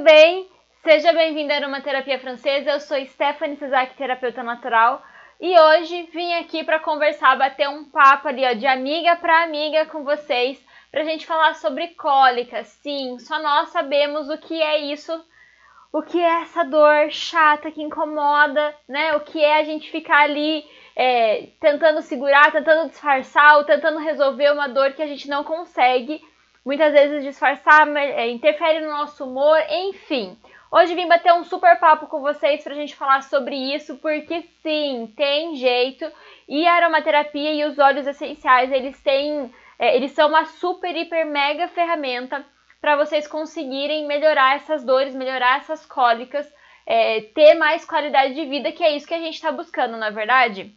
tudo bem? Seja bem-vinda a uma terapia francesa. Eu sou Stephanie Cesar, terapeuta natural, e hoje vim aqui para conversar, bater um papo ali, ó, de amiga para amiga com vocês, para a gente falar sobre cólica. Sim, só nós sabemos o que é isso, o que é essa dor chata que incomoda, né? O que é a gente ficar ali é, tentando segurar, tentando disfarçar, ou tentando resolver uma dor que a gente não consegue muitas vezes disfarçar, é, interfere no nosso humor, enfim. Hoje vim bater um super papo com vocês pra gente falar sobre isso, porque sim, tem jeito. E a aromaterapia e os óleos essenciais, eles têm, é, eles são uma super, hiper, mega ferramenta para vocês conseguirem melhorar essas dores, melhorar essas cólicas, é, ter mais qualidade de vida, que é isso que a gente está buscando, na é verdade.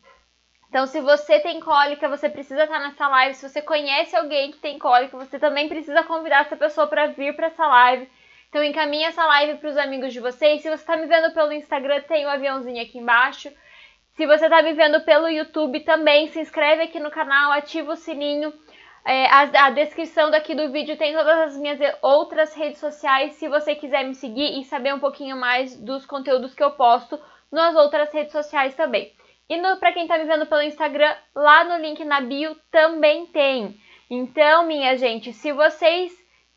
Então, se você tem cólica, você precisa estar nessa live. Se você conhece alguém que tem cólica, você também precisa convidar essa pessoa para vir para essa live. Então, encaminhe essa live para os amigos de vocês. Se você está me vendo pelo Instagram, tem o um aviãozinho aqui embaixo. Se você está me vendo pelo YouTube, também se inscreve aqui no canal, ativa o sininho. É, a, a, descrição daqui do vídeo tem todas as minhas outras redes sociais. Se você quiser me seguir e saber um pouquinho mais dos conteúdos que eu posto nas outras redes sociais também. E para quem está me vendo pelo Instagram, lá no link na bio também tem. Então, minha gente, se vocês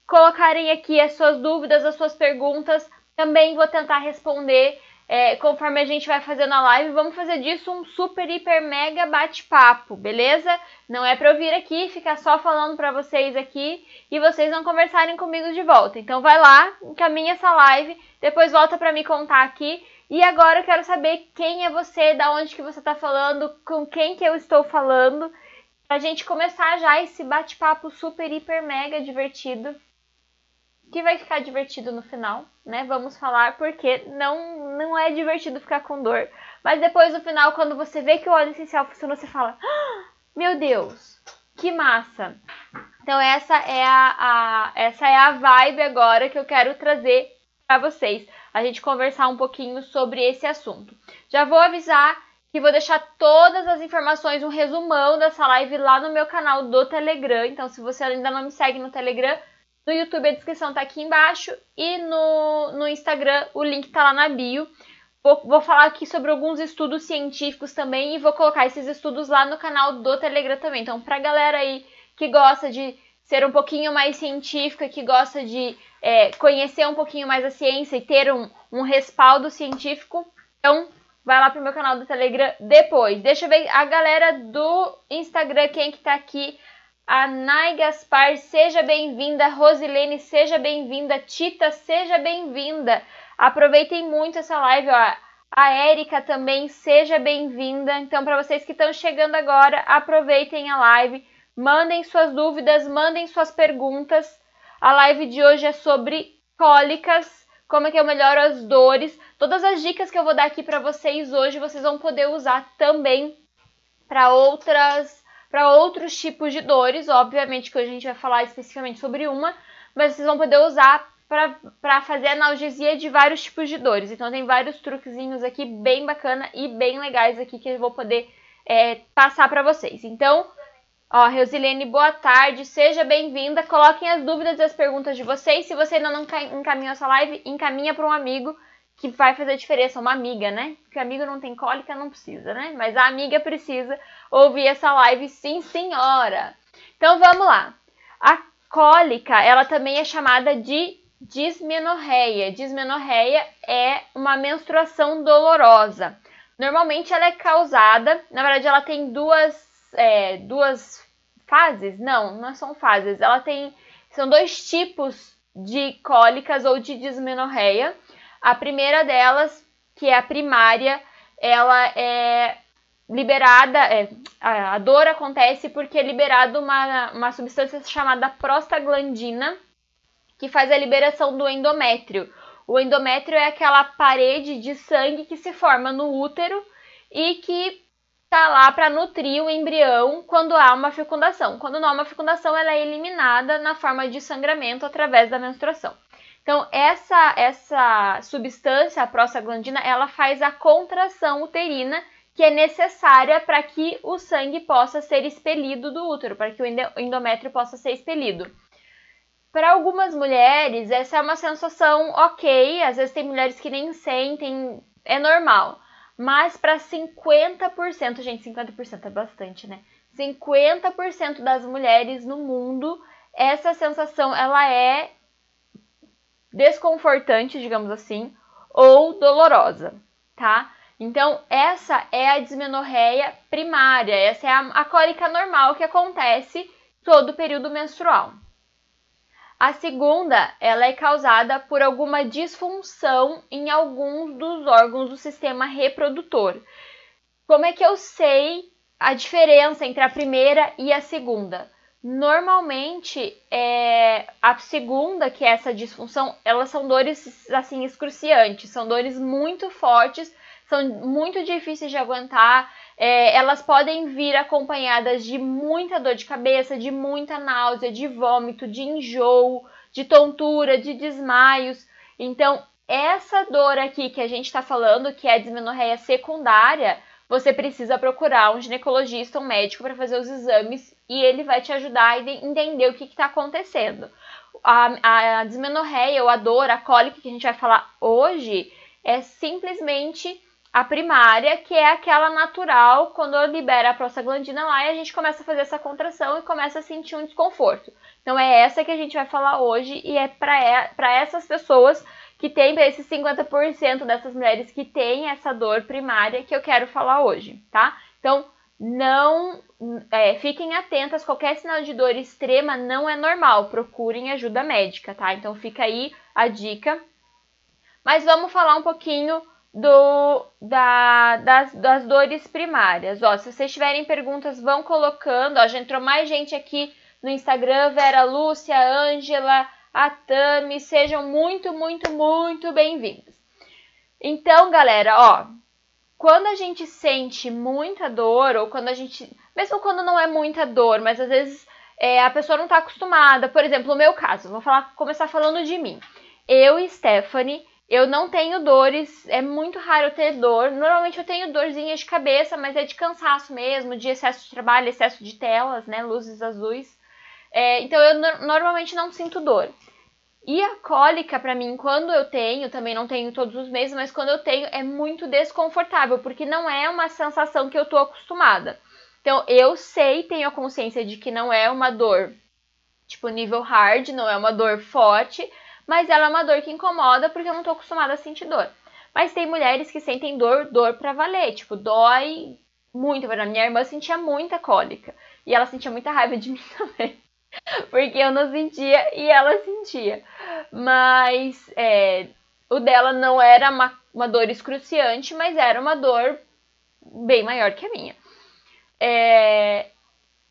colocarem aqui as suas dúvidas, as suas perguntas, também vou tentar responder é, conforme a gente vai fazendo a live. Vamos fazer disso um super, hiper, mega bate-papo, beleza? Não é para eu vir aqui ficar só falando para vocês aqui e vocês não conversarem comigo de volta. Então, vai lá, encaminha essa live, depois volta para me contar aqui e agora eu quero saber quem é você, da onde que você está falando, com quem que eu estou falando, pra gente começar já esse bate-papo super, hiper, mega divertido, que vai ficar divertido no final, né? Vamos falar porque não, não é divertido ficar com dor. Mas depois no final, quando você vê que o óleo essencial funciona, você fala: ah, Meu Deus, que massa! Então essa é a, a, essa é a vibe agora que eu quero trazer para vocês a gente conversar um pouquinho sobre esse assunto. Já vou avisar que vou deixar todas as informações, um resumão dessa live lá no meu canal do Telegram. Então, se você ainda não me segue no Telegram, no YouTube a descrição tá aqui embaixo e no, no Instagram o link tá lá na bio. Vou, vou falar aqui sobre alguns estudos científicos também e vou colocar esses estudos lá no canal do Telegram também. Então, pra galera aí que gosta de ser um pouquinho mais científica, que gosta de é, conhecer um pouquinho mais a ciência e ter um, um respaldo científico, então vai lá pro meu canal do Telegram depois. Deixa eu ver a galera do Instagram, quem que tá aqui. A Nai Gaspar, seja bem-vinda. Rosilene, seja bem-vinda. Tita, seja bem-vinda. Aproveitem muito essa live, ó. A Érica também, seja bem-vinda. Então, para vocês que estão chegando agora, aproveitem a live Mandem suas dúvidas, mandem suas perguntas. A live de hoje é sobre cólicas, como é que eu melhoro as dores. Todas as dicas que eu vou dar aqui para vocês hoje, vocês vão poder usar também para outras para outros tipos de dores, obviamente que hoje a gente vai falar especificamente sobre uma, mas vocês vão poder usar para fazer analgesia de vários tipos de dores. Então tem vários truquezinhos aqui bem bacana e bem legais aqui que eu vou poder é, passar para vocês. Então Ó, Rosilene, boa tarde, seja bem-vinda. Coloquem as dúvidas e as perguntas de vocês. Se você ainda não encaminhou essa live, encaminha para um amigo que vai fazer diferença, uma amiga, né? Porque amigo não tem cólica, não precisa, né? Mas a amiga precisa ouvir essa live, sim, senhora. Então vamos lá. A cólica, ela também é chamada de dismenorreia. Dismenorreia é uma menstruação dolorosa. Normalmente ela é causada, na verdade ela tem duas é, duas fases? Não, não são fases. Ela tem. São dois tipos de cólicas ou de dismenorreia. A primeira delas, que é a primária, ela é liberada, é, a dor acontece porque é liberada uma, uma substância chamada prostaglandina, que faz a liberação do endométrio. O endométrio é aquela parede de sangue que se forma no útero e que está lá para nutrir o embrião quando há uma fecundação. Quando não há uma fecundação, ela é eliminada na forma de sangramento através da menstruação. Então, essa, essa substância, a prostaglandina, ela faz a contração uterina que é necessária para que o sangue possa ser expelido do útero, para que o endométrio possa ser expelido. para algumas mulheres, essa é uma sensação ok. Às vezes tem mulheres que nem sentem, é normal. Mas para 50%, gente, 50% é bastante, né? 50% das mulheres no mundo, essa sensação ela é desconfortante, digamos assim, ou dolorosa, tá? Então, essa é a dismenorreia primária, essa é a, a cólica normal que acontece todo o período menstrual. A segunda, ela é causada por alguma disfunção em alguns dos órgãos do sistema reprodutor. Como é que eu sei a diferença entre a primeira e a segunda? Normalmente, é, a segunda, que é essa disfunção, elas são dores assim excruciantes, são dores muito fortes são muito difíceis de aguentar. É, elas podem vir acompanhadas de muita dor de cabeça, de muita náusea, de vômito, de enjoo, de tontura, de desmaios. Então, essa dor aqui que a gente está falando, que é a dismenorreia secundária, você precisa procurar um ginecologista, um médico para fazer os exames e ele vai te ajudar a entender o que está acontecendo. A, a dismenorreia ou a dor, a cólica que a gente vai falar hoje, é simplesmente a primária, que é aquela natural, quando libera a prostaglandina lá e a gente começa a fazer essa contração e começa a sentir um desconforto. Então é essa que a gente vai falar hoje e é para essas pessoas que para esses 50% dessas mulheres que têm essa dor primária que eu quero falar hoje, tá? Então não é, fiquem atentas, qualquer sinal de dor extrema não é normal, procurem ajuda médica, tá? Então fica aí a dica. Mas vamos falar um pouquinho do, da, das, das dores primárias. Ó, se vocês tiverem perguntas, vão colocando. Ó, já entrou mais gente aqui no Instagram, Vera Lúcia, Ângela, a Tami, sejam muito, muito, muito bem-vindos. Então, galera, ó, quando a gente sente muita dor, ou quando a gente. Mesmo quando não é muita dor, mas às vezes é, a pessoa não está acostumada. Por exemplo, no meu caso, vou falar, começar falando de mim. Eu e Stephanie eu não tenho dores, é muito raro eu ter dor. Normalmente eu tenho dorzinha de cabeça, mas é de cansaço mesmo, de excesso de trabalho, excesso de telas, né, luzes azuis. É, então eu no normalmente não sinto dor. E a cólica, para mim, quando eu tenho, também não tenho todos os meses, mas quando eu tenho é muito desconfortável, porque não é uma sensação que eu tô acostumada. Então eu sei, tenho a consciência de que não é uma dor tipo nível hard, não é uma dor forte, mas ela é uma dor que incomoda porque eu não tô acostumada a sentir dor. Mas tem mulheres que sentem dor, dor pra valer, tipo, dói muito. A minha irmã sentia muita cólica e ela sentia muita raiva de mim também. Porque eu não sentia e ela sentia. Mas é, o dela não era uma, uma dor excruciante, mas era uma dor bem maior que a minha. É,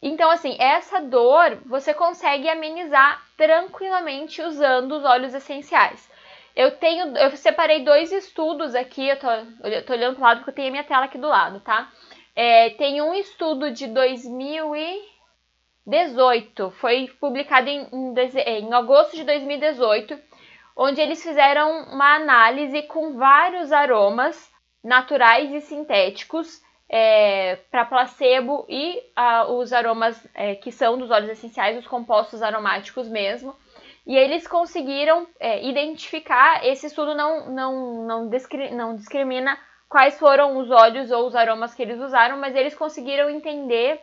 então, assim, essa dor você consegue amenizar tranquilamente usando os óleos essenciais. Eu tenho, eu separei dois estudos aqui, eu tô, eu tô olhando pro lado porque eu tenho a minha tela aqui do lado, tá? É, tem um estudo de 2018, foi publicado em, em, em agosto de 2018, onde eles fizeram uma análise com vários aromas naturais e sintéticos é, para placebo e os aromas é, que são dos óleos essenciais, os compostos aromáticos mesmo. E eles conseguiram é, identificar, esse estudo não, não, não, discri, não discrimina quais foram os óleos ou os aromas que eles usaram, mas eles conseguiram entender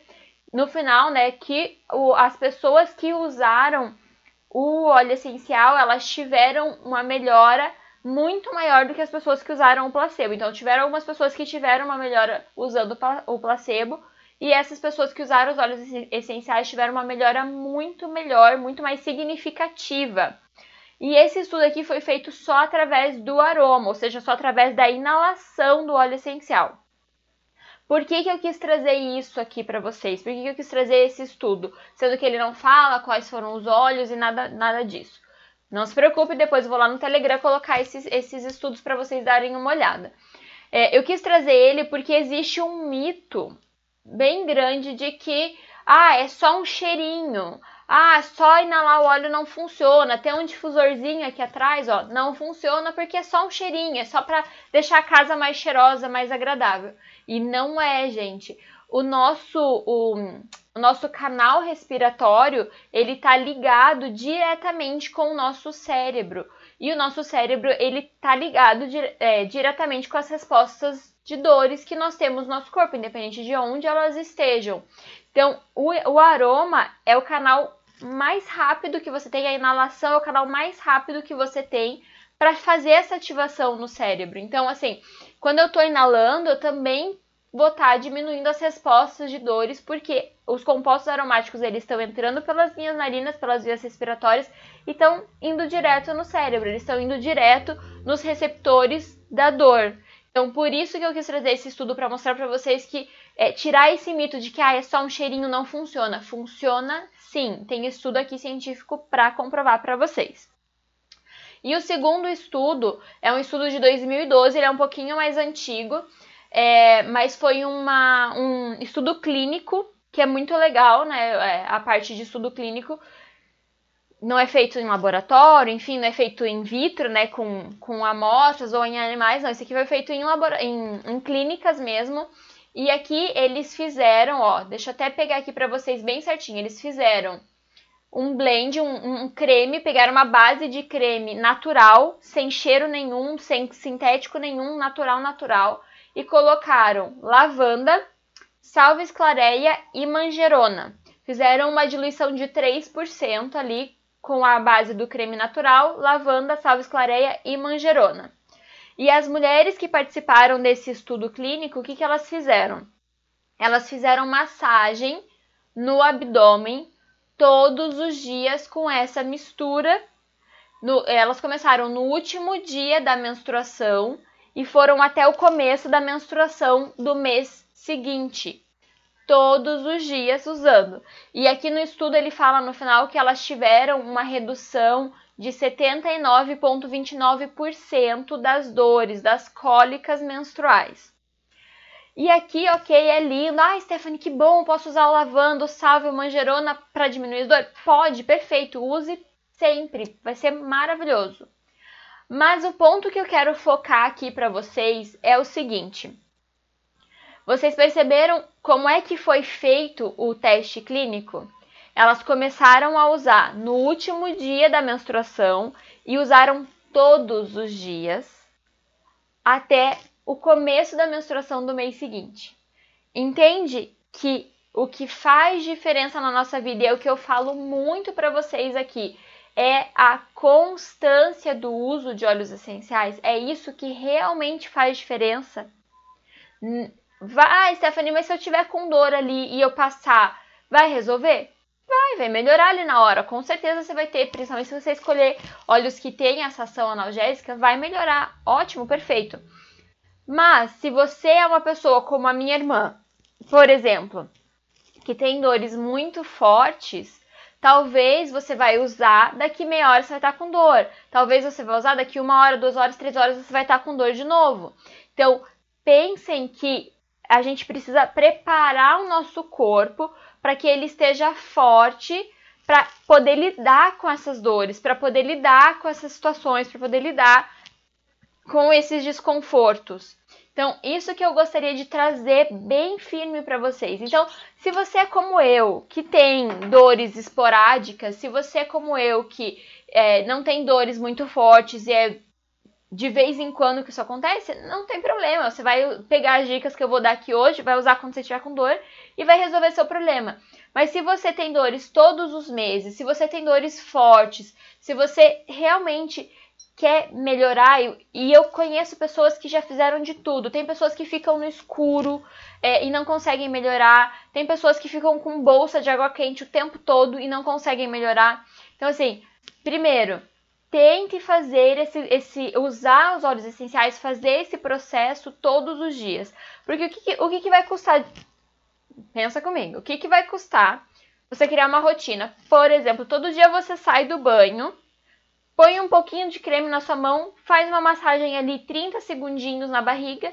no final, né, que o, as pessoas que usaram o óleo essencial, elas tiveram uma melhora muito maior do que as pessoas que usaram o placebo. Então, tiveram algumas pessoas que tiveram uma melhora usando o placebo, e essas pessoas que usaram os óleos essenciais tiveram uma melhora muito melhor, muito mais significativa. E esse estudo aqui foi feito só através do aroma, ou seja, só através da inalação do óleo essencial. Por que, que eu quis trazer isso aqui para vocês? Por que, que eu quis trazer esse estudo? Sendo que ele não fala quais foram os óleos e nada, nada disso. Não se preocupe, depois eu vou lá no Telegram colocar esses, esses estudos para vocês darem uma olhada. É, eu quis trazer ele porque existe um mito bem grande de que ah, é só um cheirinho. Ah, só inalar o óleo não funciona. Tem um difusorzinho aqui atrás, ó, não funciona porque é só um cheirinho, é só para deixar a casa mais cheirosa, mais agradável. E não é, gente. O nosso o, o nosso canal respiratório ele está ligado diretamente com o nosso cérebro e o nosso cérebro ele está ligado é, diretamente com as respostas de dores que nós temos no nosso corpo, independente de onde elas estejam. Então, o, o aroma é o canal mais rápido que você tem, a inalação é o canal mais rápido que você tem para fazer essa ativação no cérebro. Então, assim, quando eu estou inalando, eu também tá diminuindo as respostas de dores, porque os compostos aromáticos eles estão entrando pelas minhas narinas, pelas vias respiratórias e estão indo direto no cérebro, eles estão indo direto nos receptores da dor. Então, por isso que eu quis trazer esse estudo para mostrar para vocês que é, tirar esse mito de que ah, é só um cheirinho não funciona. Funciona sim. Tem estudo aqui científico para comprovar para vocês. E o segundo estudo é um estudo de 2012, ele é um pouquinho mais antigo, é, mas foi uma, um estudo clínico que é muito legal, né? É, a parte de estudo clínico não é feito em laboratório, enfim, não é feito in vitro, né, com, com amostras ou em animais, não, isso aqui foi feito em, em, em clínicas mesmo. E aqui eles fizeram, ó, deixa eu até pegar aqui para vocês bem certinho, eles fizeram um blend, um, um, creme, pegaram uma base de creme natural, sem cheiro nenhum, sem sintético nenhum, natural, natural, e colocaram lavanda, salves clareia e manjerona. Fizeram uma diluição de 3% ali com a base do creme natural, lavanda, salves clareia e manjerona. E as mulheres que participaram desse estudo clínico, o que, que elas fizeram? Elas fizeram massagem no abdômen todos os dias com essa mistura. No, elas começaram no último dia da menstruação e foram até o começo da menstruação do mês seguinte todos os dias usando. E aqui no estudo ele fala no final que elas tiveram uma redução de 79,29% das dores, das cólicas menstruais. E aqui, ok, é lindo. Ah, Stephanie, que bom, posso usar o lavanda, o salve, o manjerona para diminuir as dores? Pode, perfeito, use sempre, vai ser maravilhoso. Mas o ponto que eu quero focar aqui para vocês é o seguinte: vocês perceberam como é que foi feito o teste clínico? Elas começaram a usar no último dia da menstruação e usaram todos os dias até o começo da menstruação do mês seguinte. Entende que o que faz diferença na nossa vida é o que eu falo muito para vocês aqui é a constância do uso de óleos essenciais. É isso que realmente faz diferença Vai, Stephanie, mas se eu tiver com dor ali e eu passar, vai resolver? Vai, vai melhorar ali na hora. Com certeza você vai ter, principalmente se você escolher óleos que têm essa ação analgésica, vai melhorar. Ótimo, perfeito. Mas se você é uma pessoa como a minha irmã, por exemplo, que tem dores muito fortes, talvez você vai usar, daqui meia hora você vai estar com dor. Talvez você vai usar daqui uma hora, duas horas, três horas você vai estar com dor de novo. Então, pensem que a gente precisa preparar o nosso corpo para que ele esteja forte para poder lidar com essas dores, para poder lidar com essas situações, para poder lidar com esses desconfortos. Então, isso que eu gostaria de trazer bem firme para vocês. Então, se você é como eu, que tem dores esporádicas, se você é como eu, que é, não tem dores muito fortes e é de vez em quando que isso acontece, não tem problema. Você vai pegar as dicas que eu vou dar aqui hoje, vai usar quando você estiver com dor e vai resolver seu problema. Mas se você tem dores todos os meses, se você tem dores fortes, se você realmente quer melhorar, e eu conheço pessoas que já fizeram de tudo. Tem pessoas que ficam no escuro é, e não conseguem melhorar. Tem pessoas que ficam com bolsa de água quente o tempo todo e não conseguem melhorar. Então, assim, primeiro, tente fazer esse, esse usar os óleos essenciais, fazer esse processo todos os dias. Porque o que, o que, vai custar? Pensa comigo, o que, que vai custar você criar uma rotina? Por exemplo, todo dia você sai do banho, põe um pouquinho de creme na sua mão, faz uma massagem ali 30 segundinhos na barriga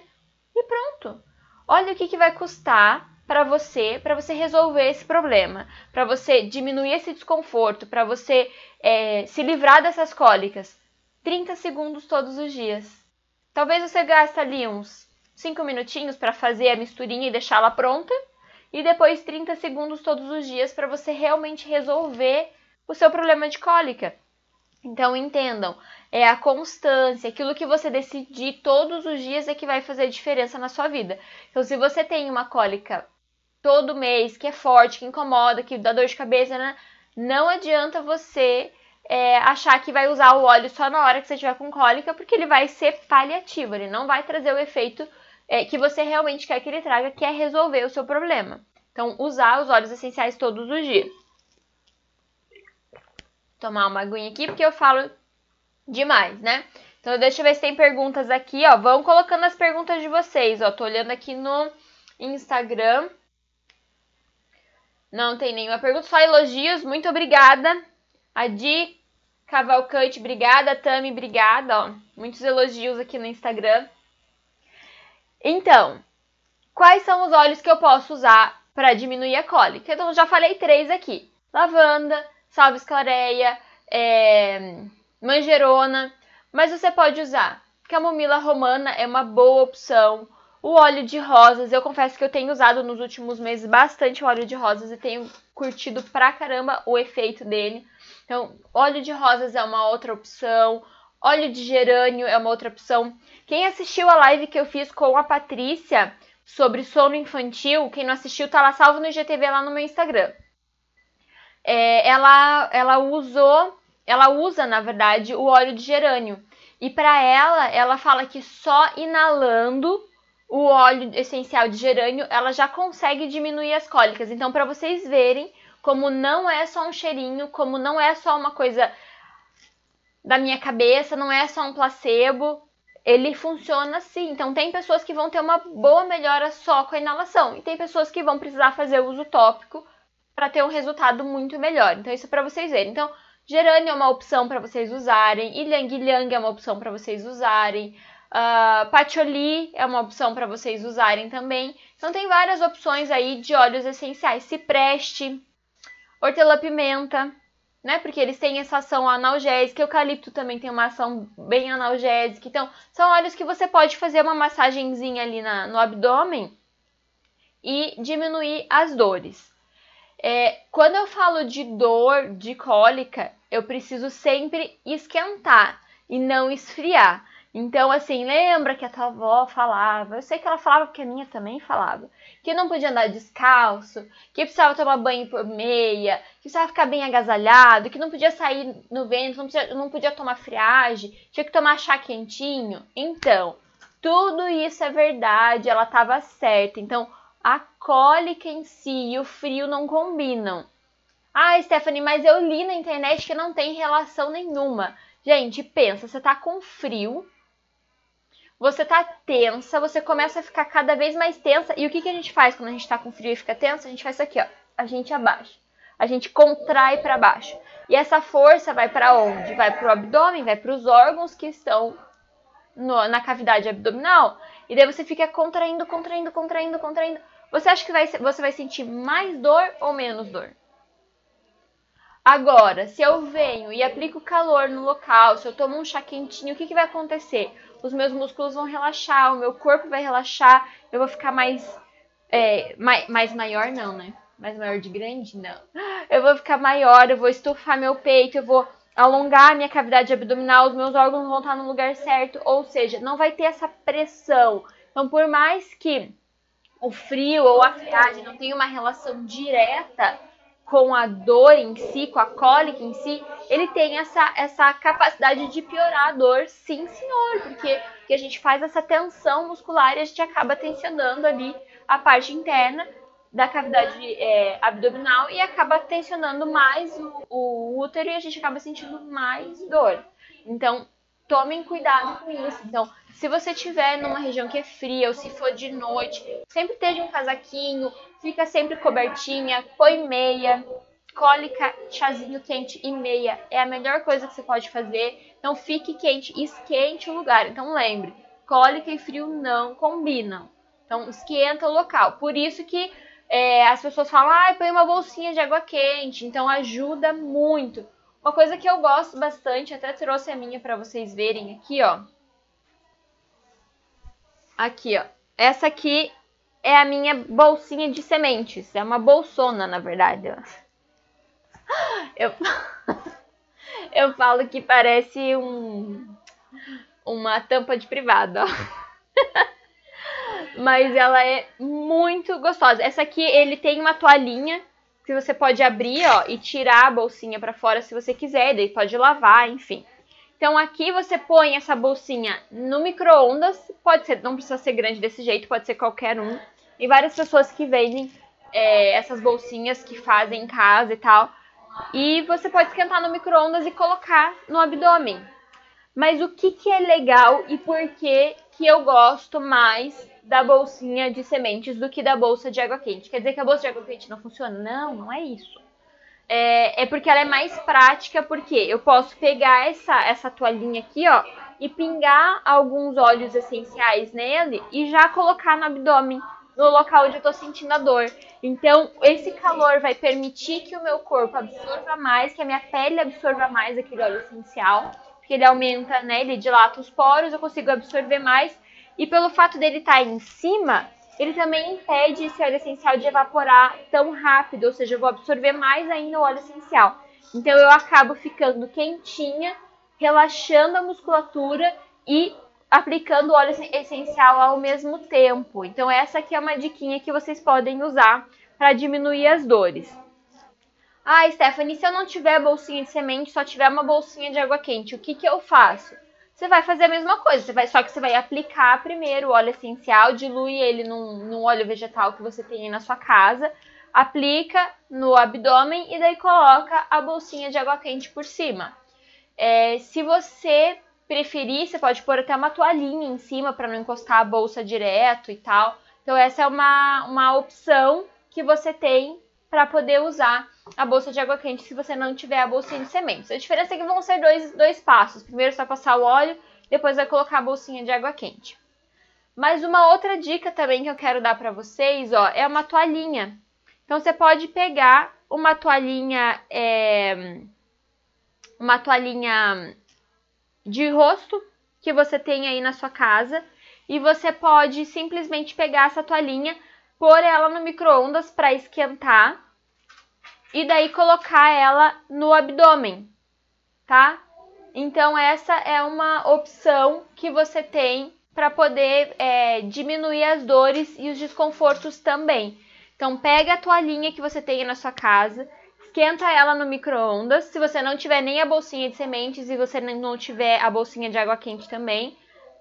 e pronto. Olha o que, que vai custar para você, para você resolver esse problema, para você diminuir esse desconforto, para você é, se livrar dessas cólicas. 30 segundos todos os dias. Talvez você gaste ali uns 5 minutinhos para fazer a misturinha e deixá-la pronta. e depois 30 segundos todos os dias para você realmente resolver o seu problema de cólica. Então entendam, é a constância, aquilo que você decidir todos os dias é que vai fazer diferença na sua vida. Então, se você tem uma cólica todo mês, que é forte, que incomoda, que dá dor de cabeça, né? não adianta você é, achar que vai usar o óleo só na hora que você estiver com cólica, porque ele vai ser paliativo, ele não vai trazer o efeito é, que você realmente quer que ele traga, que é resolver o seu problema. Então, usar os óleos essenciais todos os dias. Tomar uma aguinha aqui, porque eu falo demais, né? Então, deixa eu ver se tem perguntas aqui, ó. Vão colocando as perguntas de vocês, ó. Tô olhando aqui no Instagram. Não tem nenhuma pergunta, só elogios. Muito obrigada. A Di Cavalcante, obrigada. Tami, obrigada. Ó. Muitos elogios aqui no Instagram. Então, quais são os óleos que eu posso usar para diminuir a cólica? Então, já falei três aqui: lavanda, salve esclareia, é, manjerona. Mas você pode usar camomila romana, é uma boa opção. O óleo de rosas, eu confesso que eu tenho usado nos últimos meses bastante óleo de rosas e tenho curtido pra caramba o efeito dele. Então, óleo de rosas é uma outra opção, óleo de gerânio é uma outra opção. Quem assistiu a live que eu fiz com a Patrícia sobre sono infantil, quem não assistiu tá lá salvo no IGTV lá no meu Instagram. É, ela, ela usou, ela usa na verdade o óleo de gerânio. E para ela, ela fala que só inalando o óleo essencial de gerânio, ela já consegue diminuir as cólicas. Então, para vocês verem como não é só um cheirinho, como não é só uma coisa da minha cabeça, não é só um placebo, ele funciona assim. Então, tem pessoas que vão ter uma boa melhora só com a inalação, e tem pessoas que vão precisar fazer uso tópico para ter um resultado muito melhor. Então, isso é para vocês verem. Então, gerânio é uma opção para vocês usarem, ylang ylang é uma opção para vocês usarem. Uh, patchouli é uma opção para vocês usarem também. Então tem várias opções aí de óleos essenciais. Cipreste, hortelã-pimenta, né? Porque eles têm essa ação analgésica. Eucalipto também tem uma ação bem analgésica. Então são óleos que você pode fazer uma massagenzinha ali na, no abdômen e diminuir as dores. É, quando eu falo de dor, de cólica, eu preciso sempre esquentar e não esfriar. Então, assim, lembra que a tua avó falava, eu sei que ela falava porque a minha também falava, que não podia andar descalço, que precisava tomar banho por meia, que precisava ficar bem agasalhado, que não podia sair no vento, não podia, não podia tomar friagem, tinha que tomar chá quentinho. Então, tudo isso é verdade, ela estava certa. Então, a cólica em si e o frio não combinam. Ah, Stephanie, mas eu li na internet que não tem relação nenhuma. Gente, pensa, você tá com frio, você tá tensa, você começa a ficar cada vez mais tensa. E o que, que a gente faz quando a gente tá com frio e fica tensa? A gente faz isso aqui, ó. A gente abaixa. A gente contrai para baixo. E essa força vai para onde? Vai para o abdômen, vai para os órgãos que estão no, na cavidade abdominal. E daí você fica contraindo, contraindo, contraindo, contraindo. Você acha que vai, você vai sentir mais dor ou menos dor? Agora, se eu venho e aplico calor no local, se eu tomo um chá quentinho, o que, que vai acontecer? Os meus músculos vão relaxar, o meu corpo vai relaxar, eu vou ficar mais, é, mais, mais maior, não, né? Mais maior de grande? Não. Eu vou ficar maior, eu vou estufar meu peito, eu vou alongar a minha cavidade abdominal, os meus órgãos vão estar no lugar certo, ou seja, não vai ter essa pressão. Então, por mais que o frio ou a friagem não tenha uma relação direta com a dor em si, com a cólica em si, ele tem essa, essa capacidade de piorar a dor, sim, senhor, porque, porque a gente faz essa tensão muscular e a gente acaba tensionando ali a parte interna da cavidade é, abdominal e acaba tensionando mais o, o útero e a gente acaba sentindo mais dor. Então, tomem cuidado com isso. Então, se você estiver numa região que é fria ou se for de noite, sempre esteja um casaquinho, fica sempre cobertinha, põe meia, cólica, chazinho quente e meia é a melhor coisa que você pode fazer. Então fique quente, esquente o lugar. Então lembre, cólica e frio não combinam. Então esquenta o local. Por isso que é, as pessoas falam, ah, põe uma bolsinha de água quente. Então ajuda muito. Uma coisa que eu gosto bastante, até trouxe a minha para vocês verem aqui, ó. Aqui, ó. Essa aqui é a minha bolsinha de sementes. É uma bolsona, na verdade. Eu, eu falo que parece um, uma tampa de privado, ó. Mas ela é muito gostosa. Essa aqui, ele tem uma toalhinha que você pode abrir, ó, e tirar a bolsinha para fora se você quiser. Daí pode lavar, enfim. Então aqui você põe essa bolsinha no micro-ondas, pode ser, não precisa ser grande desse jeito, pode ser qualquer um. Tem várias pessoas que vendem é, essas bolsinhas que fazem em casa e tal. E você pode esquentar no micro-ondas e colocar no abdômen. Mas o que, que é legal e por que, que eu gosto mais da bolsinha de sementes do que da bolsa de água quente? Quer dizer que a bolsa de água quente não funciona? Não, não é isso é, é porque ela é mais prática, porque eu posso pegar essa, essa toalhinha aqui, ó, e pingar alguns óleos essenciais nele e já colocar no abdômen, no local onde eu tô sentindo a dor. Então, esse calor vai permitir que o meu corpo absorva mais, que a minha pele absorva mais aquele óleo essencial, porque ele aumenta, né, ele dilata os poros, eu consigo absorver mais. E pelo fato dele estar tá em cima, ele também impede esse óleo essencial de evaporar tão rápido, ou seja, eu vou absorver mais ainda o óleo essencial. Então eu acabo ficando quentinha, relaxando a musculatura e aplicando o óleo essencial ao mesmo tempo. Então essa aqui é uma diquinha que vocês podem usar para diminuir as dores. Ah, Stephanie, se eu não tiver bolsinha de semente, só tiver uma bolsinha de água quente, o que, que eu faço? você vai fazer a mesma coisa. Você vai, só que você vai aplicar primeiro o óleo essencial, dilui ele num, num óleo vegetal que você tem aí na sua casa, aplica no abdômen e daí coloca a bolsinha de água quente por cima. É, se você preferir, você pode pôr até uma toalhinha em cima para não encostar a bolsa direto e tal. Então, essa é uma, uma opção que você tem para poder usar a bolsa de água quente se você não tiver a bolsinha de sementes. A diferença é que vão ser dois, dois passos. Primeiro você vai passar o óleo, depois vai colocar a bolsinha de água quente. Mas uma outra dica também que eu quero dar para vocês, ó, é uma toalhinha. Então você pode pegar uma toalhinha, é, uma toalhinha de rosto que você tem aí na sua casa e você pode simplesmente pegar essa toalhinha pôr ela no micro-ondas para esquentar e daí colocar ela no abdômen, tá? Então, essa é uma opção que você tem para poder é, diminuir as dores e os desconfortos também. Então, pega a toalhinha que você tem na sua casa, esquenta ela no micro-ondas. Se você não tiver nem a bolsinha de sementes e você não tiver a bolsinha de água quente também,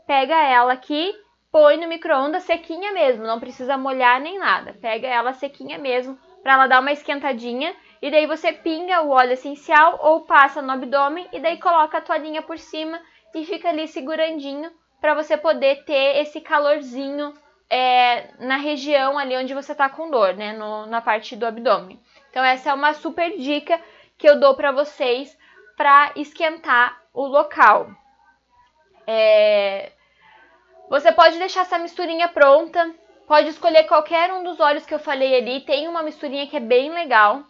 pega ela aqui põe no micro-ondas sequinha mesmo, não precisa molhar nem nada. Pega ela sequinha mesmo para ela dar uma esquentadinha e daí você pinga o óleo essencial ou passa no abdômen e daí coloca a toalhinha por cima e fica ali segurandinho para você poder ter esse calorzinho é, na região ali onde você tá com dor, né, no, na parte do abdômen. Então essa é uma super dica que eu dou para vocês para esquentar o local. É, você pode deixar essa misturinha pronta, pode escolher qualquer um dos óleos que eu falei ali. Tem uma misturinha que é bem legal,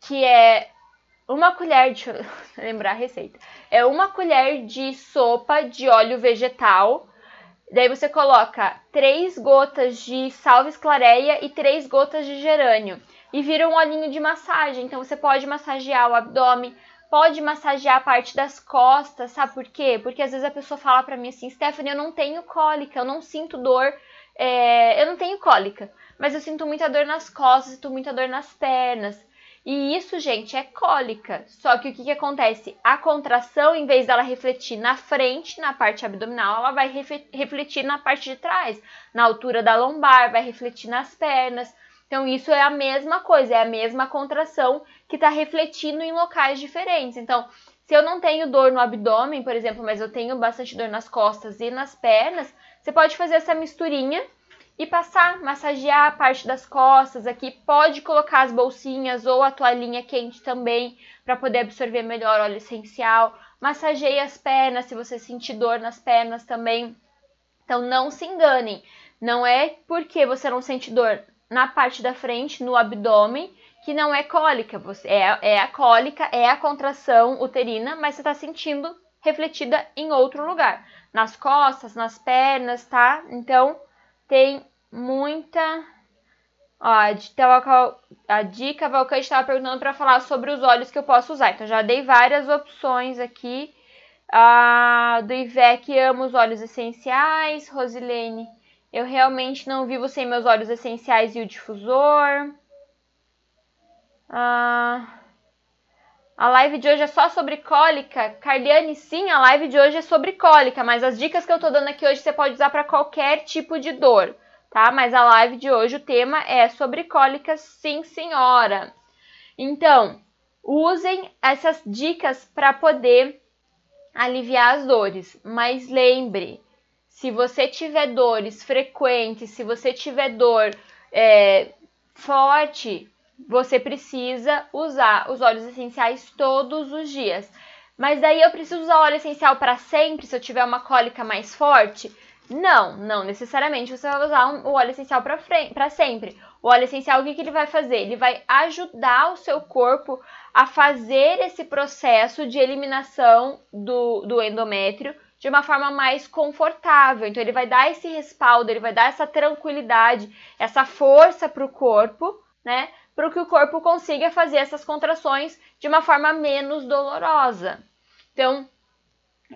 que é uma colher, eu lembrar a receita. É uma colher de sopa de óleo vegetal. Daí você coloca três gotas de salve esclareia e três gotas de gerânio. E vira um olhinho de massagem. Então você pode massagear o abdômen, pode massagear a parte das costas, sabe por quê? Porque às vezes a pessoa fala pra mim assim, Stephanie, eu não tenho cólica, eu não sinto dor, é, eu não tenho cólica, mas eu sinto muita dor nas costas, sinto muita dor nas pernas. E isso, gente, é cólica. Só que o que, que acontece? A contração, em vez dela refletir na frente, na parte abdominal, ela vai refletir na parte de trás, na altura da lombar, vai refletir nas pernas. Então, isso é a mesma coisa, é a mesma contração que está refletindo em locais diferentes. Então, se eu não tenho dor no abdômen, por exemplo, mas eu tenho bastante dor nas costas e nas pernas, você pode fazer essa misturinha e passar, massagear a parte das costas aqui. Pode colocar as bolsinhas ou a toalhinha quente também para poder absorver melhor óleo essencial. Massageie as pernas se você sentir dor nas pernas também. Então não se enganem, não é porque você não sente dor na parte da frente, no abdômen, que não é cólica. É, é a cólica, é a contração uterina, mas você está sentindo refletida em outro lugar. Nas costas, nas pernas, tá? Então, tem muita. Ó, a Dica Valcante estava perguntando para falar sobre os óleos que eu posso usar. Então, já dei várias opções aqui. Ah, do Ivec, amo os óleos essenciais. Rosilene, eu realmente não vivo sem meus óleos essenciais e o difusor. Ah, a live de hoje é só sobre cólica. Carliane, sim, a live de hoje é sobre cólica, mas as dicas que eu tô dando aqui hoje você pode usar para qualquer tipo de dor, tá? Mas a live de hoje o tema é sobre cólica, sim, senhora. Então, usem essas dicas para poder aliviar as dores, mas lembre, se você tiver dores frequentes, se você tiver dor é, forte, você precisa usar os óleos essenciais todos os dias. Mas daí eu preciso usar óleo essencial para sempre se eu tiver uma cólica mais forte? Não, não necessariamente você vai usar o óleo essencial para sempre. O óleo essencial, o que, que ele vai fazer? Ele vai ajudar o seu corpo a fazer esse processo de eliminação do, do endométrio de uma forma mais confortável. Então, ele vai dar esse respaldo, ele vai dar essa tranquilidade, essa força para o corpo, né? Para que o corpo consiga fazer essas contrações de uma forma menos dolorosa. Então,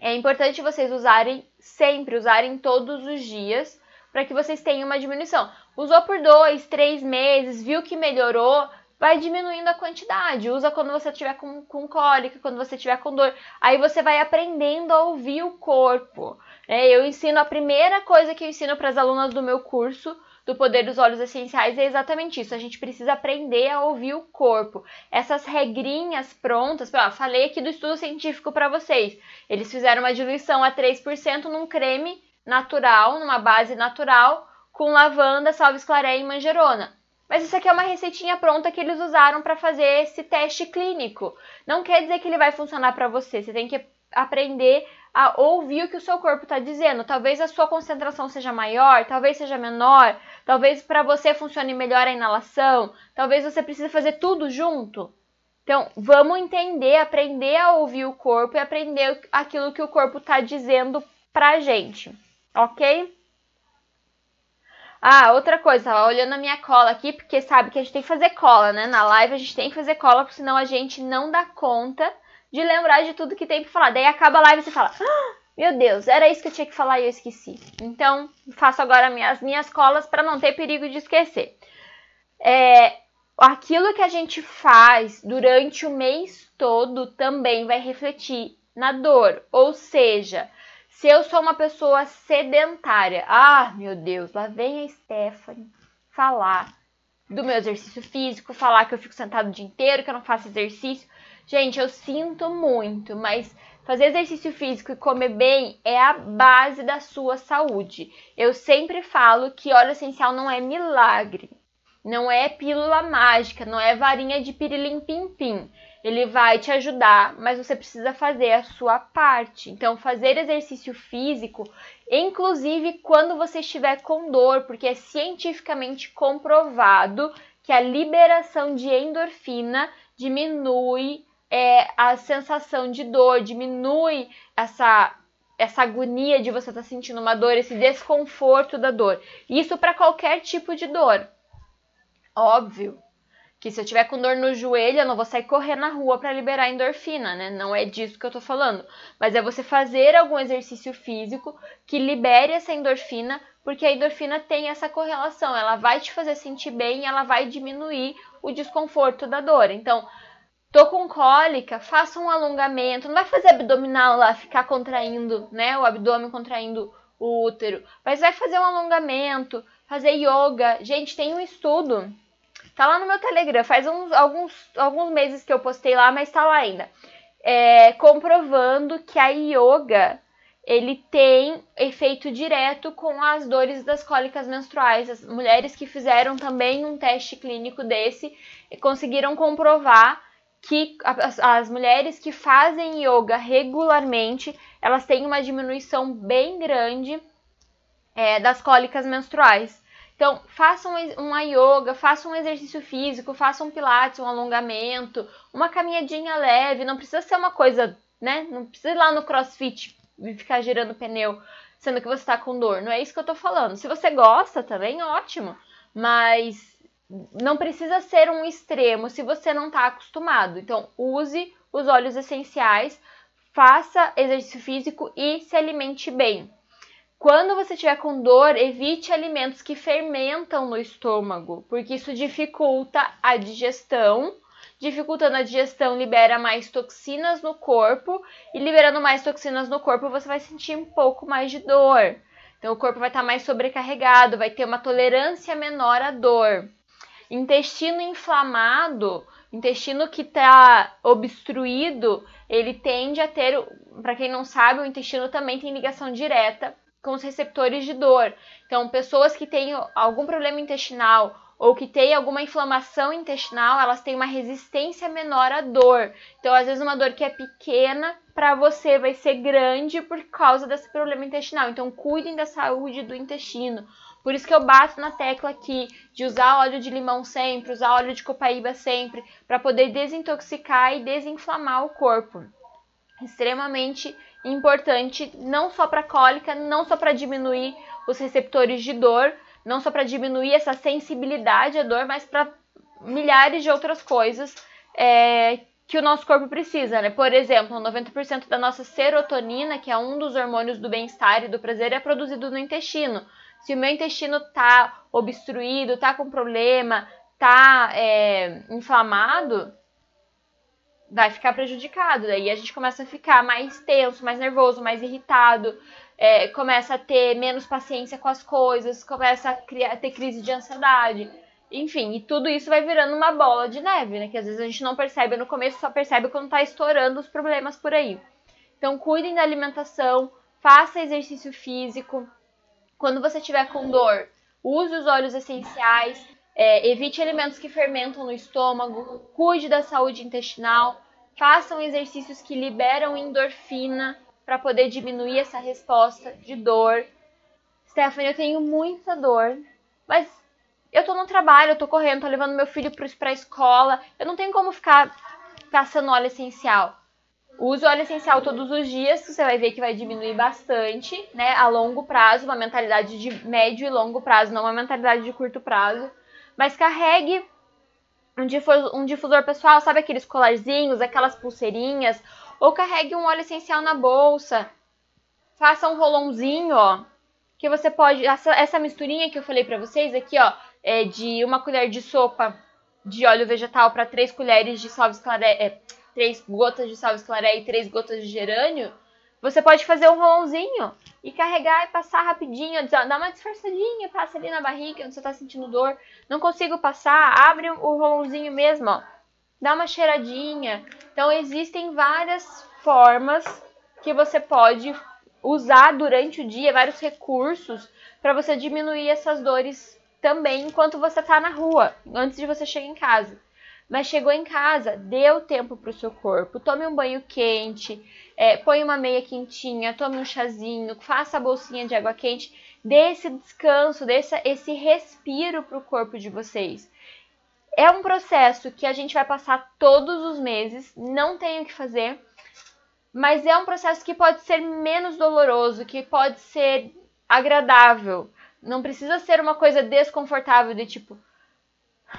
é importante vocês usarem sempre, usarem todos os dias, para que vocês tenham uma diminuição. Usou por dois, três meses, viu que melhorou, vai diminuindo a quantidade. Usa quando você estiver com, com cólica, quando você estiver com dor. Aí você vai aprendendo a ouvir o corpo. É, eu ensino a primeira coisa que eu ensino para as alunas do meu curso do poder dos óleos essenciais é exatamente isso. A gente precisa aprender a ouvir o corpo. Essas regrinhas prontas, ó, falei aqui do estudo científico para vocês. Eles fizeram uma diluição a 3% num creme natural, numa base natural, com lavanda, salve clareia e manjerona. Mas isso aqui é uma receitinha pronta que eles usaram para fazer esse teste clínico. Não quer dizer que ele vai funcionar para você. Você tem que aprender a ouvir o que o seu corpo está dizendo. Talvez a sua concentração seja maior, talvez seja menor, talvez para você funcione melhor a inalação, talvez você precise fazer tudo junto. Então, vamos entender, aprender a ouvir o corpo e aprender aquilo que o corpo está dizendo pra gente, ok? Ah, outra coisa, tava olhando a minha cola aqui, porque sabe que a gente tem que fazer cola, né? Na live a gente tem que fazer cola, porque senão a gente não dá conta de lembrar de tudo que tem pra falar. Daí acaba a live e você fala, ah, meu Deus, era isso que eu tinha que falar e eu esqueci. Então, faço agora minhas, minhas colas para não ter perigo de esquecer. É, aquilo que a gente faz durante o mês todo também vai refletir na dor. Ou seja, se eu sou uma pessoa sedentária, ah, meu Deus, lá vem a Stephanie falar do meu exercício físico, falar que eu fico sentado o dia inteiro, que eu não faço exercício. Gente, eu sinto muito, mas fazer exercício físico e comer bem é a base da sua saúde. Eu sempre falo que óleo essencial não é milagre, não é pílula mágica, não é varinha de pirilim-pim-pim. Ele vai te ajudar, mas você precisa fazer a sua parte. Então, fazer exercício físico, inclusive quando você estiver com dor, porque é cientificamente comprovado que a liberação de endorfina diminui é, a sensação de dor, diminui essa essa agonia de você estar tá sentindo uma dor, esse desconforto da dor. Isso para qualquer tipo de dor. Óbvio que se eu tiver com dor no joelho, eu não vou sair correr na rua para liberar endorfina, né? Não é disso que eu tô falando. Mas é você fazer algum exercício físico que libere essa endorfina, porque a endorfina tem essa correlação. Ela vai te fazer sentir bem, ela vai diminuir o desconforto da dor. Então, Tô com cólica, faça um alongamento. Não vai fazer abdominal lá, ficar contraindo, né? O abdômen contraindo o útero. Mas vai fazer um alongamento, fazer yoga. Gente, tem um estudo. Tá lá no meu Telegram. Faz uns, alguns, alguns meses que eu postei lá, mas tá lá ainda. É, comprovando que a yoga ele tem efeito direto com as dores das cólicas menstruais. As mulheres que fizeram também um teste clínico desse conseguiram comprovar que as, as, mulheres que fazem yoga regularmente, elas têm uma diminuição bem grande é, das cólicas menstruais. Então, façam uma yoga, façam um exercício físico, façam um pilates, um alongamento, uma caminhadinha leve, não precisa ser uma coisa, né? Não precisa ir lá no crossfit e ficar girando pneu. sendo que você está com dor. Não é isso que eu tô falando. Se você gosta também, ótimo. Mas não precisa ser um extremo se você não está acostumado. Então, use os óleos essenciais, faça exercício físico e se alimente bem. Quando você estiver com dor, evite alimentos que fermentam no estômago, porque isso dificulta a digestão. Dificultando a digestão, libera mais toxinas no corpo, e liberando mais toxinas no corpo, você vai sentir um pouco mais de dor. Então, o corpo vai estar mais sobrecarregado, vai ter uma tolerância menor à dor. Intestino inflamado, intestino que está obstruído, ele tende a ter, para quem não sabe, o intestino também tem ligação direta com os receptores de dor. Então, pessoas que têm algum problema intestinal ou que têm alguma inflamação intestinal, elas têm uma resistência menor à dor. Então, às vezes, uma dor que é pequena para você vai ser grande por causa desse problema intestinal. Então, cuidem da saúde do intestino. Por isso que eu bato na tecla aqui de usar óleo de limão sempre, usar óleo de copaíba sempre, para poder desintoxicar e desinflamar o corpo. Extremamente importante, não só para cólica, não só para diminuir os receptores de dor, não só para diminuir essa sensibilidade à dor, mas para milhares de outras coisas é, que o nosso corpo precisa, né? Por exemplo, 90% da nossa serotonina, que é um dos hormônios do bem-estar e do prazer, é produzido no intestino. Se o meu intestino tá obstruído, tá com problema, tá é, inflamado, vai ficar prejudicado. Daí a gente começa a ficar mais tenso, mais nervoso, mais irritado, é, começa a ter menos paciência com as coisas, começa a, criar, a ter crise de ansiedade. Enfim, e tudo isso vai virando uma bola de neve, né? Que às vezes a gente não percebe no começo, só percebe quando tá estourando os problemas por aí. Então, cuidem da alimentação, faça exercício físico, quando você estiver com dor, use os óleos essenciais, é, evite alimentos que fermentam no estômago, cuide da saúde intestinal, façam exercícios que liberam endorfina para poder diminuir essa resposta de dor. Stephanie, eu tenho muita dor, mas eu tô no trabalho, eu tô correndo, tô levando meu filho para a escola, eu não tenho como ficar passando óleo essencial. Use óleo essencial todos os dias, você vai ver que vai diminuir bastante, né? A longo prazo, uma mentalidade de médio e longo prazo, não uma mentalidade de curto prazo. Mas carregue um difusor, um difusor pessoal, sabe aqueles colarzinhos, aquelas pulseirinhas, ou carregue um óleo essencial na bolsa. Faça um rolãozinho, ó, que você pode, essa, essa misturinha que eu falei para vocês aqui, ó, é de uma colher de sopa de óleo vegetal para três colheres de salve esclaré, é, três gotas de salve esclaré e três gotas de gerânio, você pode fazer um rolãozinho e carregar e passar rapidinho, dá uma disfarçadinha, passa ali na barriga onde você tá sentindo dor. Não consigo passar, abre o rolãozinho mesmo, ó. Dá uma cheiradinha. Então existem várias formas que você pode usar durante o dia, vários recursos para você diminuir essas dores também enquanto você tá na rua, antes de você chegar em casa. Mas chegou em casa, dê o tempo para o seu corpo. Tome um banho quente, é, põe uma meia quentinha, tome um chazinho, faça a bolsinha de água quente. Dê esse descanso, dê esse, esse respiro para o corpo de vocês. É um processo que a gente vai passar todos os meses, não tem o que fazer, mas é um processo que pode ser menos doloroso, que pode ser agradável. Não precisa ser uma coisa desconfortável de tipo,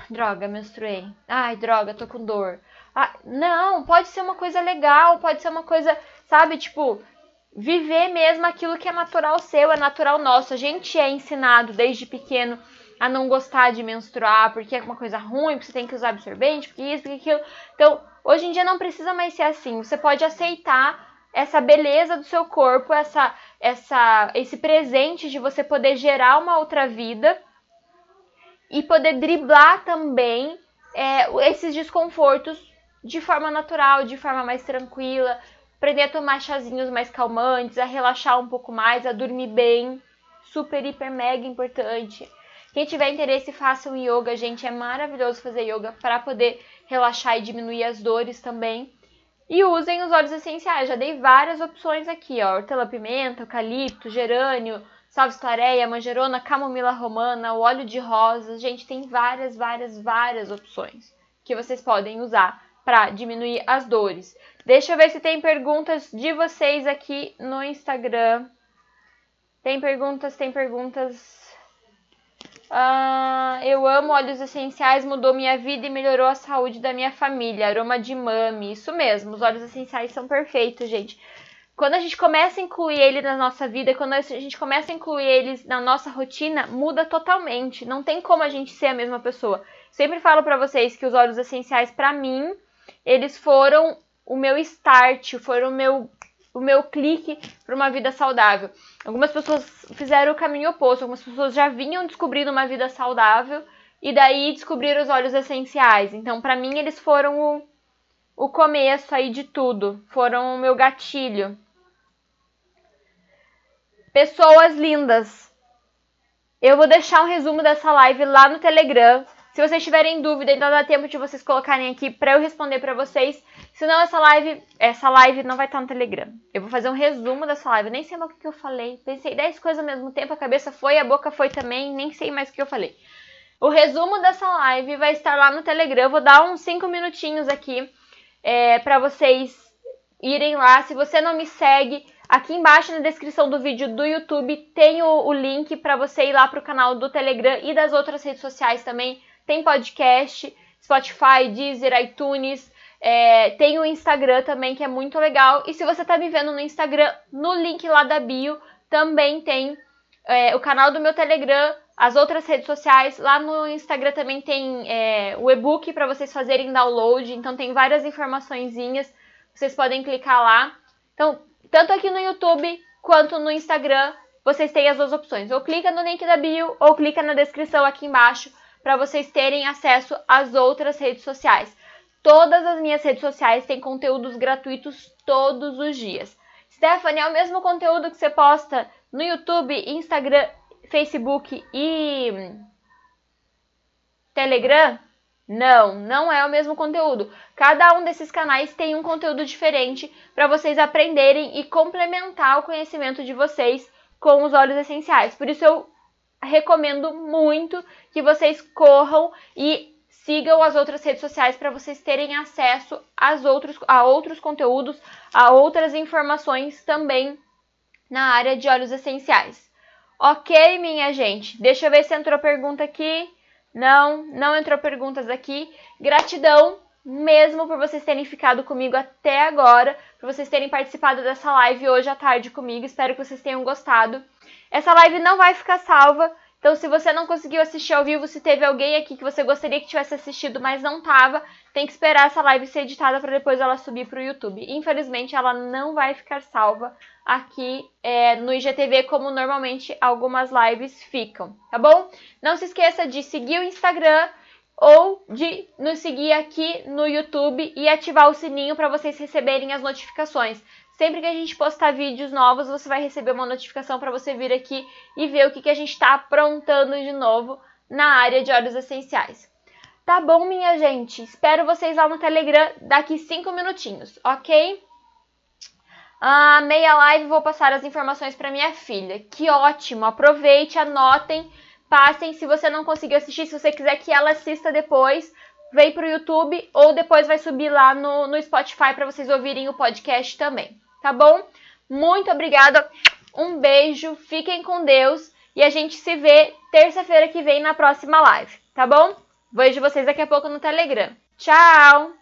droga, menstruei. Ai, droga, tô com dor. Ah, não, pode ser uma coisa legal, pode ser uma coisa, sabe, tipo, viver mesmo aquilo que é natural seu, é natural nosso. A gente é ensinado desde pequeno a não gostar de menstruar, porque é uma coisa ruim, porque você tem que usar absorvente, porque isso, porque aquilo. Então, hoje em dia não precisa mais ser assim. Você pode aceitar essa beleza do seu corpo, essa, essa, esse presente de você poder gerar uma outra vida e poder driblar também é, esses desconfortos de forma natural, de forma mais tranquila, aprender a tomar chazinhos mais calmantes, a relaxar um pouco mais, a dormir bem, super, hiper, mega importante. Quem tiver interesse, faça o yoga, gente, é maravilhoso fazer yoga para poder relaxar e diminuir as dores também. E usem os óleos essenciais, já dei várias opções aqui, ó, hortelã-pimenta, eucalipto, gerânio, salve clareia, manjerona, camomila romana, o óleo de rosas. Gente, tem várias, várias, várias opções que vocês podem usar para diminuir as dores. Deixa eu ver se tem perguntas de vocês aqui no Instagram. Tem perguntas, tem perguntas. Ah, eu amo óleos essenciais, mudou minha vida e melhorou a saúde da minha família. Aroma de mami, isso mesmo. Os óleos essenciais são perfeitos, gente. Quando a gente começa a incluir ele na nossa vida, quando a gente começa a incluir eles na nossa rotina, muda totalmente. Não tem como a gente ser a mesma pessoa. Sempre falo para vocês que os óleos essenciais, para mim, eles foram o meu start, foram o meu, o meu clique para uma vida saudável. Algumas pessoas fizeram o caminho oposto, algumas pessoas já vinham descobrindo uma vida saudável e daí descobriram os óleos essenciais. Então, para mim, eles foram o, o começo aí de tudo, foram o meu gatilho. Pessoas lindas. Eu vou deixar um resumo dessa live lá no Telegram. Se vocês tiverem dúvida, ainda dá tempo de vocês colocarem aqui para eu responder para vocês. Senão essa live, essa live não vai estar no Telegram. Eu vou fazer um resumo dessa live. nem sei mais o que eu falei. Pensei 10 coisas ao mesmo tempo, a cabeça foi, a boca foi também, nem sei mais o que eu falei. O resumo dessa live vai estar lá no Telegram. Eu vou dar uns 5 minutinhos aqui é, para vocês irem lá. Se você não me segue, Aqui embaixo na descrição do vídeo do YouTube tem o, o link para você ir lá para o canal do Telegram e das outras redes sociais também. Tem podcast, Spotify, Deezer, iTunes. É, tem o Instagram também, que é muito legal. E se você está me vendo no Instagram, no link lá da bio, também tem é, o canal do meu Telegram, as outras redes sociais. Lá no Instagram também tem é, o e-book para vocês fazerem download. Então tem várias informaçõezinhas. Vocês podem clicar lá. Então, tanto aqui no YouTube quanto no Instagram, vocês têm as duas opções. Ou clica no link da bio ou clica na descrição aqui embaixo para vocês terem acesso às outras redes sociais. Todas as minhas redes sociais têm conteúdos gratuitos todos os dias. Stephanie, é o mesmo conteúdo que você posta no YouTube, Instagram, Facebook e Telegram? Não, não é o mesmo conteúdo. Cada um desses canais tem um conteúdo diferente para vocês aprenderem e complementar o conhecimento de vocês com os óleos essenciais. Por isso eu recomendo muito que vocês corram e sigam as outras redes sociais para vocês terem acesso outros, a outros conteúdos, a outras informações também na área de óleos essenciais. Ok, minha gente? Deixa eu ver se entrou pergunta aqui. Não, não entrou perguntas aqui. Gratidão mesmo por vocês terem ficado comigo até agora, por vocês terem participado dessa live hoje à tarde comigo. Espero que vocês tenham gostado. Essa live não vai ficar salva, então se você não conseguiu assistir ao vivo, se teve alguém aqui que você gostaria que tivesse assistido, mas não tava, tem que esperar essa live ser editada para depois ela subir para o YouTube. Infelizmente, ela não vai ficar salva aqui é, no IGTV, como normalmente algumas lives ficam, tá bom? Não se esqueça de seguir o Instagram ou de nos seguir aqui no YouTube e ativar o sininho para vocês receberem as notificações. Sempre que a gente postar vídeos novos, você vai receber uma notificação para você vir aqui e ver o que, que a gente está aprontando de novo na área de óleos essenciais. Tá bom, minha gente? Espero vocês lá no Telegram daqui 5 minutinhos, ok? Ah, meia live vou passar as informações para minha filha. Que ótimo! Aproveite, anotem, passem. Se você não conseguiu assistir, se você quiser que ela assista depois, vem para o YouTube ou depois vai subir lá no, no Spotify para vocês ouvirem o podcast também. Tá bom? Muito obrigada. Um beijo, fiquem com Deus e a gente se vê terça-feira que vem na próxima live, tá bom? Vejo vocês daqui a pouco no Telegram. Tchau!